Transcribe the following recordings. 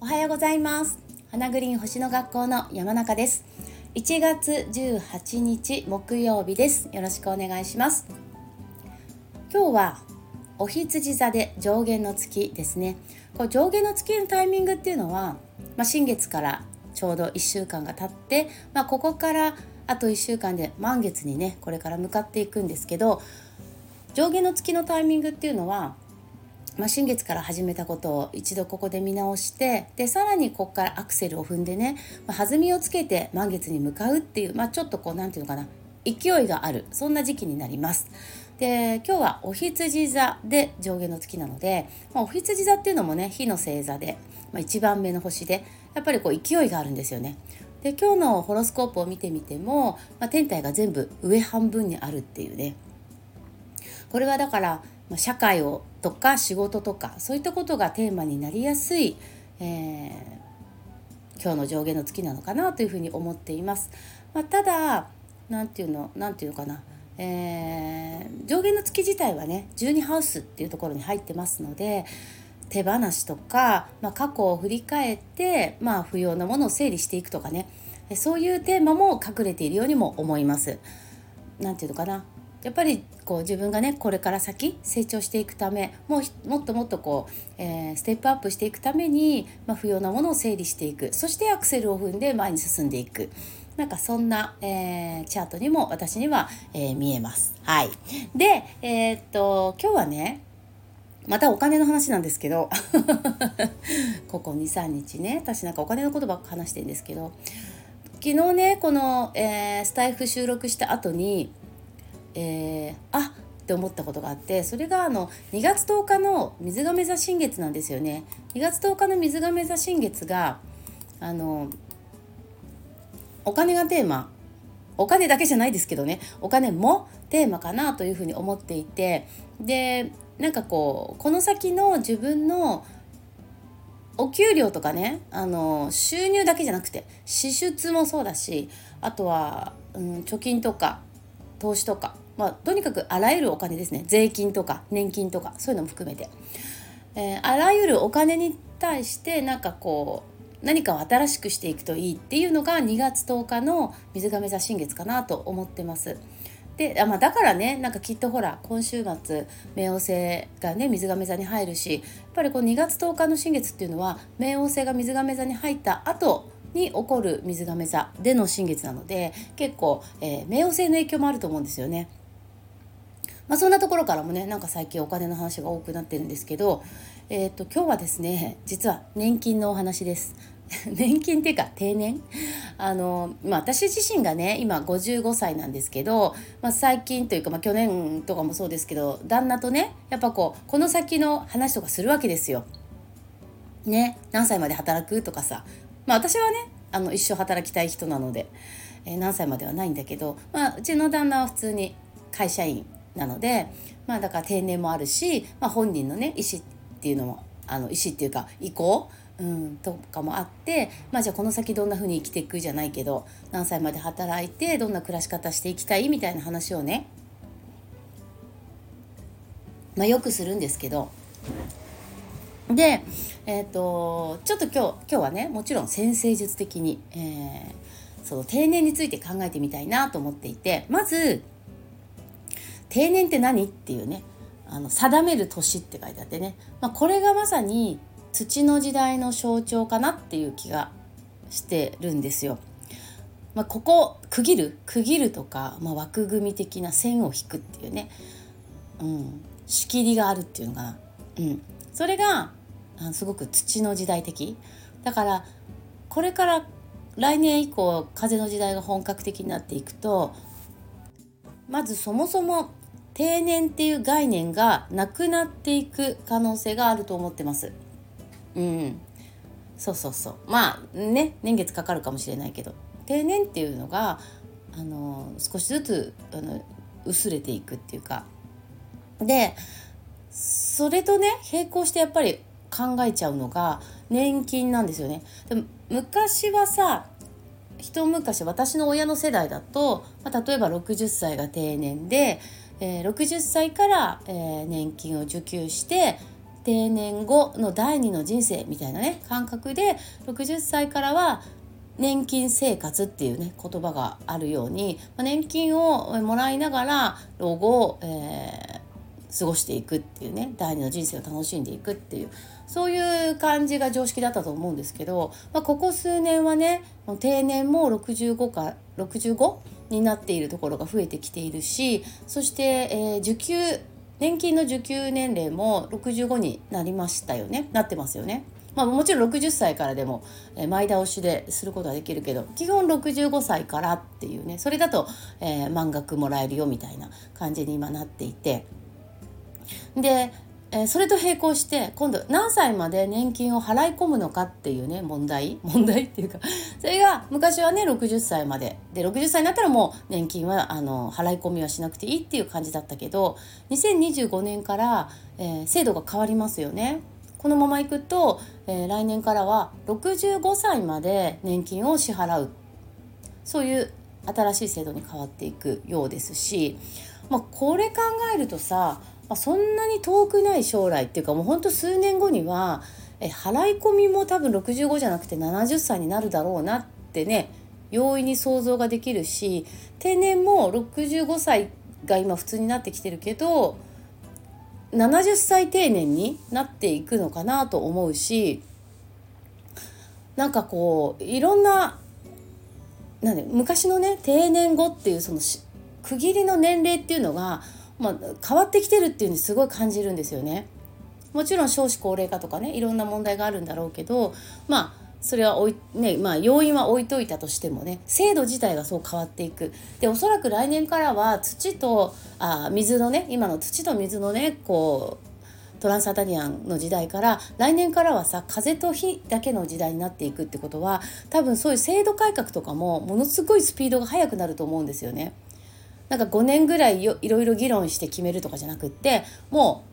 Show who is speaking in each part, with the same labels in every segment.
Speaker 1: おはようございます。花グリーン星の学校の山中です。1月18日木曜日です。よろしくお願いします。今日はお羊座で上限の月ですね。こう上限の月のタイミングっていうのは、まあ、新月からちょうど1週間が経って、まあ、ここからあと1週間で満月にねこれから向かっていくんですけど上下の月のタイミングっていうのは、まあ、新月から始めたことを一度ここで見直してでさらにここからアクセルを踏んでね、まあ、弾みをつけて満月に向かうっていう、まあ、ちょっとこう何て言うのかな勢いがあるそんな時期になります。で今日はお羊座で上下の月なので、まあ、お羊座っていうのもね火の星座で、まあ、1番目の星でやっぱりこう勢いがあるんですよね。で今日のホロスコープを見てみても、まあ、天体が全部上半分にあるっていうねこれはだから社会をとか仕事とかそういったことがテーマになりやすい、えー、今日の上下の月なのかなというふうに思っています。まあ、ただ何ていうの何ていうのかなえー、上限の月自体はね12ハウスっていうところに入ってますので手放しとか、まあ、過去を振り返って、まあ、不要なものを整理していくとかねそういうテーマも隠れているようにも思います。なんていうのかなやっぱりこう自分がねこれから先成長していくためもうもっともっとこう、えー、ステップアップしていくために、まあ、不要なものを整理していくそしてアクセルを踏んで前に進んでいく。なんかそんな、えー、チャートにも私には、えー、見えます。はい。で、え、っと今日はねまたお金の話なんですけど ここ23日ね私なんかお金のことばっか話してるんですけど昨日ねこの、えー、スタイフ収録した後に、えー、あって思ったことがあってそれがあの2月10日の水亀座新月なんですよね。2月10日の水亀座新月があのお金がテーマお金だけじゃないですけどねお金もテーマかなというふうに思っていてでなんかこうこの先の自分のお給料とかねあの収入だけじゃなくて支出もそうだしあとは、うん、貯金とか投資とか、まあ、とにかくあらゆるお金ですね税金とか年金とかそういうのも含めて、えー、あらゆるお金に対してなんかこう何かを新しくしていくといいっていうのが2月10日の水亀座新月かなと思ってます。であ、まあ、だからねなんかきっとほら今週末冥王星がね水亀座に入るしやっぱりこう2月10日の新月っていうのは冥王星が水亀座に入った後に起こる水亀座での新月なので結構、えー、冥王星の影響もあると思うんですよね。まあ、そんなところからもねなんか最近お金の話が多くなってるんですけど、えーと今日はですね実は年金のお話です。年金っていうか定年？あの、まあ、私自身がね今55歳なんですけど、まあ、最近というか、まあ、去年とかもそうですけど旦那とねやっぱこうこの先の話とかするわけですよ。ね何歳まで働くとかさ、まあ、私はねあの一生働きたい人なので、えー、何歳まではないんだけど、まあ、うちの旦那は普通に会社員なので、まあ、だから定年もあるし、まあ、本人のね意思っていうのもあの意思っていうか意向うん、とかもあってまあじゃあこの先どんな風に生きていくじゃないけど何歳まで働いてどんな暮らし方していきたい？みたいな話をね、まあ、よくするんですけど。で、えーと、ちょっと今日今日はねもちろん先生術的に、えー、その定年について考えてみたいなと思っていてまず定年って何？っていうねあの定める年って書いてあってね、まあ、これがまさに土の時代の象徴かなっていう気がしてるんですよ。まあ、ここ区切る？区切るとか、まあ、枠組み的な線を引くっていうね、うん、仕切りがあるっていうのかな、うん、それがすごく土の時代的。だからこれから来年以降風の時代が本格的になっていくとまずそもそも定年っていう概念がなくなっていく可能性があると思ってます。うんそうそうそうまあね年月かかるかもしれないけど定年っていうのがあの少しずつあの薄れていくっていうかでそれとね並行してやっぱり考えちゃうのが年金なんですよね。でも昔はさ一昔私の親の世代だと、まあ、例えば60歳が定年で、えー、60歳から、えー、年金を受給して定年後の第二の人生みたいなね感覚で60歳からは年金生活っていうね言葉があるように、まあ、年金をもらいながら老後を、えー、過ごしていくっていうね第二の人生を楽しんでいくっていうそういう感じが常識だったと思うんですけど、まあ、ここ数年はね定年も65か65になっているところが増えてきているしそして、えー、受給年金の受給年齢も65になりましたよね。なってますよね。まあ、もちろん60歳からでも、前倒しですることはできるけど基本65歳からっていうね。それだと、えー、満額もらえるよみたいな感じに今なっていて。でえー、それと並行して今度何歳まで年金を払い込むのかっていうね問題。問題っていうかそれが昔はね60歳までで60歳になったらもう年金はあの払い込みはしなくていいっていう感じだったけど2025年から、えー、制度が変わりますよね。このままいくと、えー、来年からは65歳まで年金を支払うそういう新しい制度に変わっていくようですし、まあ、これ考えるとさまあ、そんなに遠くない将来っていうかもうほんと数年後にはえ払い込みも多分65じゃなくて70歳になるだろうなってね容易に想像ができるし定年も65歳が今普通になってきてるけど70歳定年になっていくのかなと思うしなんかこういろんななん昔のね定年後っていうその区切りの年齢っていうのがまあ、変わってきてるっていうのにすごい感じるんですよね。もちろん少子高齢化とかねいろんな問題があるんだろうけどまあそれはおい、ねまあ、要因は置いといたとしてもね制度自体がそう変わっていくでおそらく来年からは土とあ水のね今の土と水のねこうトランスアタリアンの時代から来年からはさ風と火だけの時代になっていくってことは多分そういう制度改革とかもものすごいスピードが速くなると思うんですよね。なんか5年ぐらいいろいろ議論して決めるとかじゃなくってもう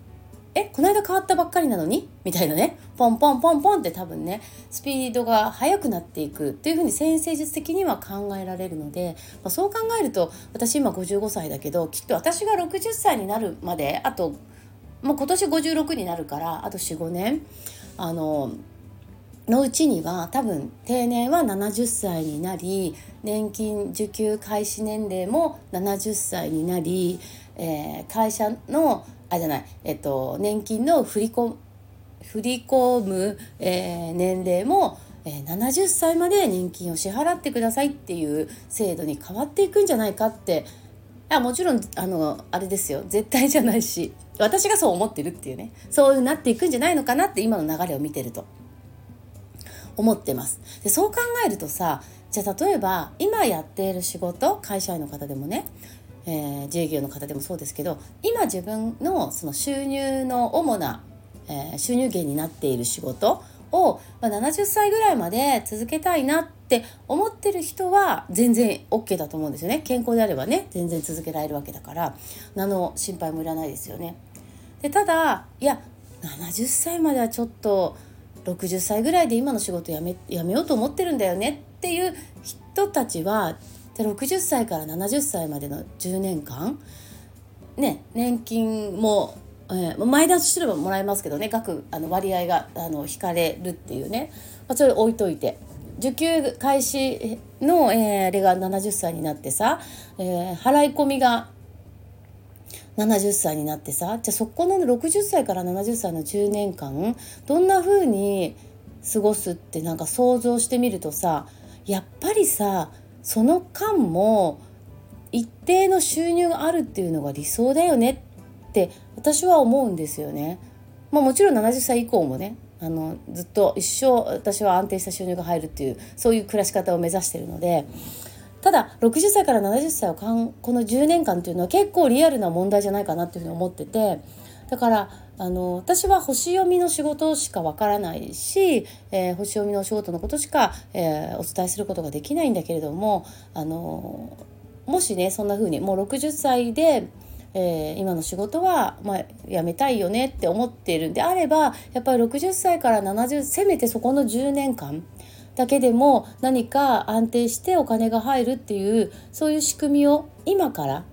Speaker 1: えこの間変わったばっかりなのに？みたいなね。ポンポンポンポンって多分ねスピードが速くなっていくっていうふうに先生術的には考えられるので、まあ、そう考えると私今55歳だけどきっと私が60歳になるまであともう今年56になるからあと45年あののうちには多分定年は70歳になり年金受給開始年齢も70歳になり、えー、会社のあじゃない、えっと、年金の振り込振り込む、えー、年齢も、えー、70歳まで年金を支払ってくださいっていう制度に変わっていくんじゃないかって。いやもちろんあのあれですよ。絶対じゃないし。私がそう思ってるっていうね。そうなっていくんじゃないのかなって今の流れを見てると。思ってます。でそう考えるとさじゃあ例えば今やっている仕事会社員の方でもね、えー、自営業の方でもそうですけど今自分のその収入の主な、えー、収入源になっている仕事を、まあ、70歳ぐらいまで続けたいなって思ってる人は全然 OK だと思うんですよね健康であればね全然続けられるわけだから何の心配もいらないですよね。でただいや70歳まではちょっと60歳ぐらいで今の仕事辞め辞めようと思ってるんだよねっていう人たちは60歳から70歳までの10年間ね年金も、えー、前倒しすればもらえますけどね額あの割合があの引かれるっていうね、まあ、それ置いといて。受給開始の、えー、あれが70歳になってさ、えー、払い込みが70歳になってさじゃあそこの60歳から70歳の10年間どんな風に過ごすってなんか想像してみるとさやっぱりさその間も一定の収入があるっていうのが理想だよねって私は思うんですよね。まあ、もちろん70歳以降もねあのずっと一生私は安定した収入が入るっていうそういう暮らし方を目指してるのでただ60歳から70歳をかんこの10年間っていうのは結構リアルな問題じゃないかなっていうふうに思っててだからあの私は星読みの仕事しかわからないし、えー、星読みのお仕事のことしか、えー、お伝えすることができないんだけれどもあのもしねそんな風にもう60歳でえー、今の仕事は、まあ、辞めたいよねって思っているんであればやっぱり60歳から70せめてそこの10年間だけでも何か安定してお金が入るっていうそういう仕組みを今から、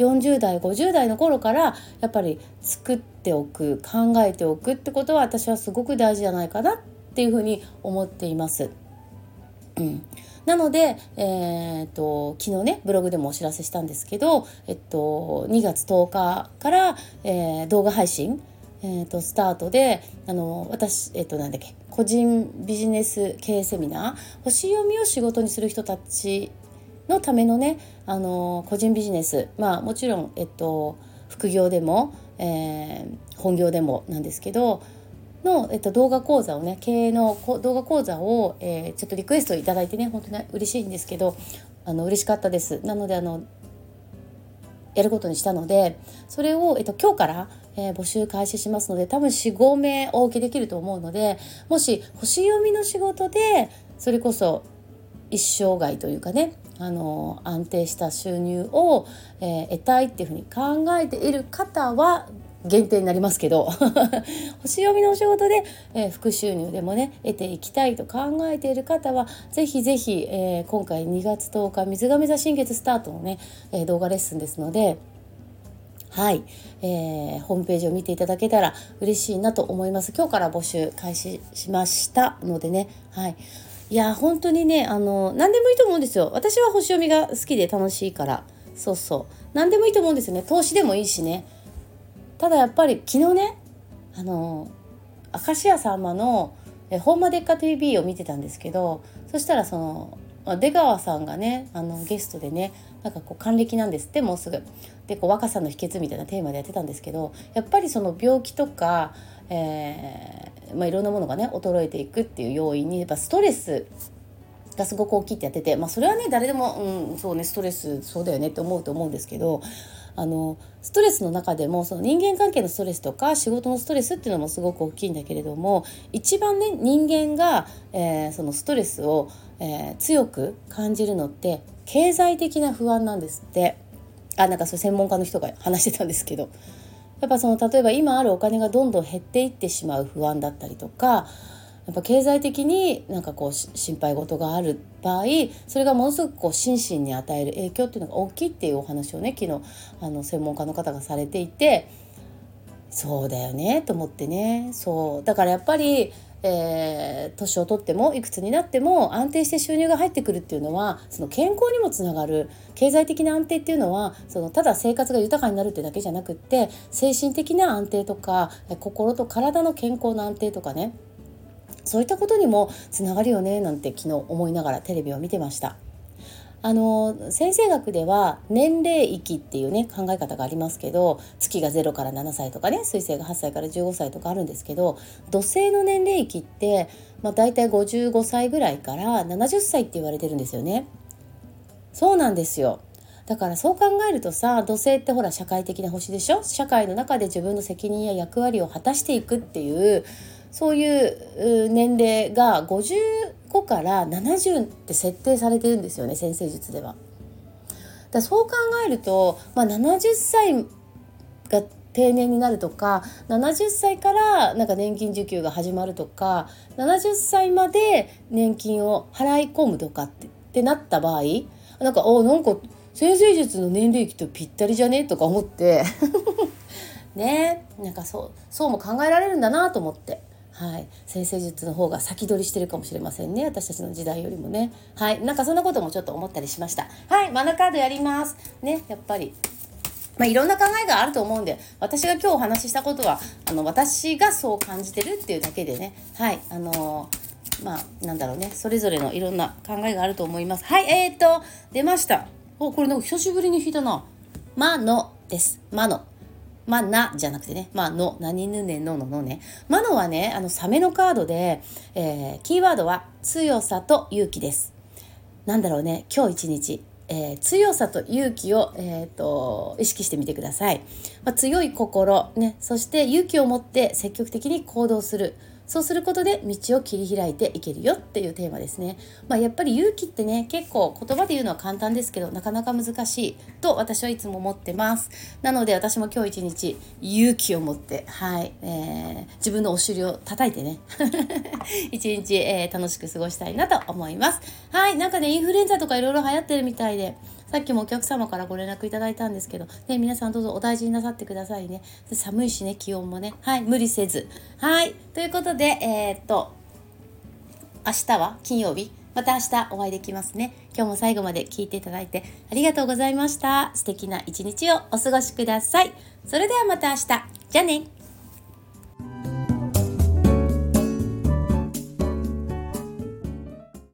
Speaker 1: 40代50代の頃からやっぱり作っておく考えておくってことは私はすごく大事じゃないかなっていうふうに思っています。うん、なので、えーと、昨日ねブログでもお知らせしたんですけど、えっと、2月10日から、えー、動画配信、えーと、スタートであの私、えっと、なんだっけ個人ビジネス経営セミナー星読みを仕事にする人たちのためのねあの個人ビジネスまあもちろん、えっと、副業でも、えー、本業でもなんですけどの、えっと、動画講座をね経営の動画講座を、えー、ちょっとリクエストいただいてね本当に嬉しいんですけどあの嬉しかったです。なのであのやることにしたのでそれを、えっと、今日から、えー、募集開始しますので多分45名お受けできると思うのでもし星読みの仕事でそれこそ一生涯というかねあの安定した収入を、えー、得たいっていうふうに考えている方は限定になりますけど 星読みのお仕事で、えー、副収入でもね得ていきたいと考えている方はぜひぜひ、えー、今回2月10日水亀座新月スタートのね、え、動画レッスンですのではい、えー、ホームページを見ていただけたら嬉しいなと思います。今日から募集開始しましたのでねはい。いや本当にねあの何でもいいと思うんですよ。私は星読みが好きで楽しいから。そうそう。何でもいいと思うんですよね。投資でもいいしね。ただやっぱり昨日ねあの明石家さんまの「えホンマでっか TV」を見てたんですけどそしたらその出川さんがねあのゲストでねなんかこう還暦なんですってもうすぐ。でこう若さの秘訣みたいなテーマでやってたんですけどやっぱりその病気とか、えーまあ、いろんなものがね衰えていくっていう要因にやっぱストレスがすごく大きいってやってて、まあ、それはね誰でも、うん、そうねストレスそうだよねって思うと思うんですけどあのストレスの中でもその人間関係のストレスとか仕事のストレスっていうのもすごく大きいんだけれども一番ね人間が、えー、そのストレスを、えー、強く感じるのって経済的な不安なんですって。あなんかそれ専門家の人が話してたんですけど。やっぱその例えば今あるお金がどんどん減っていってしまう不安だったりとかやっぱ経済的になんかこう心配事がある場合それがものすごくこう心身に与える影響っていうのが大きいっていうお話をね昨日あの専門家の方がされていてそうだよねと思ってね。そう。だからやっぱりえー、年をとってもいくつになっても安定して収入が入ってくるっていうのはその健康にもつながる経済的な安定っていうのはそのただ生活が豊かになるってだけじゃなくって精神的な安定とか心と体の健康の安定とかねそういったことにもつながるよねなんて昨日思いながらテレビを見てました。あの先生学では年齢域っていうね考え方がありますけど月が0から7歳とかね水星が8歳から15歳とかあるんですけど土星の年齢域って、まあ、大体55歳ぐらいから70歳って言われてるんですよね。そうなんですよだからそう考えるとさ土星ってほら社会的な星でしょ？社会の中で自分の責任や役割を果たしていくっていうそういう年齢が5から70って設定されてるんですよね先生術では。だそう考えると、まあ、70歳が定年になるとか70歳からなんか年金受給が始まるとか70歳まで年金を払い込むとかってってなった場合なんかおなんか先生術の年齢期とぴったりじゃね？とか思って ねなんかそうそうも考えられるんだなと思って。はい、先生術の方が先取りしてるかもしれませんね。私たちの時代よりもね。はい。なんかそんなこともちょっと思ったりしました。はい。マナカードやります。ね。やっぱり。まあ、いろんな考えがあると思うんで私が今日お話ししたことはあの私がそう感じてるっていうだけでね。はい。あのー、まあなんだろうね。それぞれのいろんな考えがあると思います。はい。えー、っと出ました。おこれなんか久しぶりに弾いたな「まの」です「まの」まあ、なじゃなくてね、まあ、の、何ぬねのののね。まのはね、あの、サメのカードで、えー、キーワードは強さと勇気です。なんだろうね、今日一日、えー、強さと勇気を、えーと、意識してみてください、まあ、強い心、ね、そして勇気を持って積極的に行動する。そうすることで道を切り開いていけるよっていうテーマですね。まあ、やっぱり勇気ってね結構言葉で言うのは簡単ですけどなかなか難しいと私はいつも思ってます。なので私も今日一日勇気を持ってはい、えー、自分のお尻を叩いてね 一日、えー、楽しく過ごしたいなと思います。はいなんかねインフルエンザとかいろいろ流行ってるみたいでさっきもお客様からご連絡いただいたんですけど、ね、皆さんどうぞお大事になさってくださいね。寒いしね気温もね。はい無理せず。はいということでえー、っと明日は金曜日。また明日お会いできますね。今日も最後まで聞いていただいてありがとうございました。素敵な一日をお過ごしください。それではまた明日。じゃあね。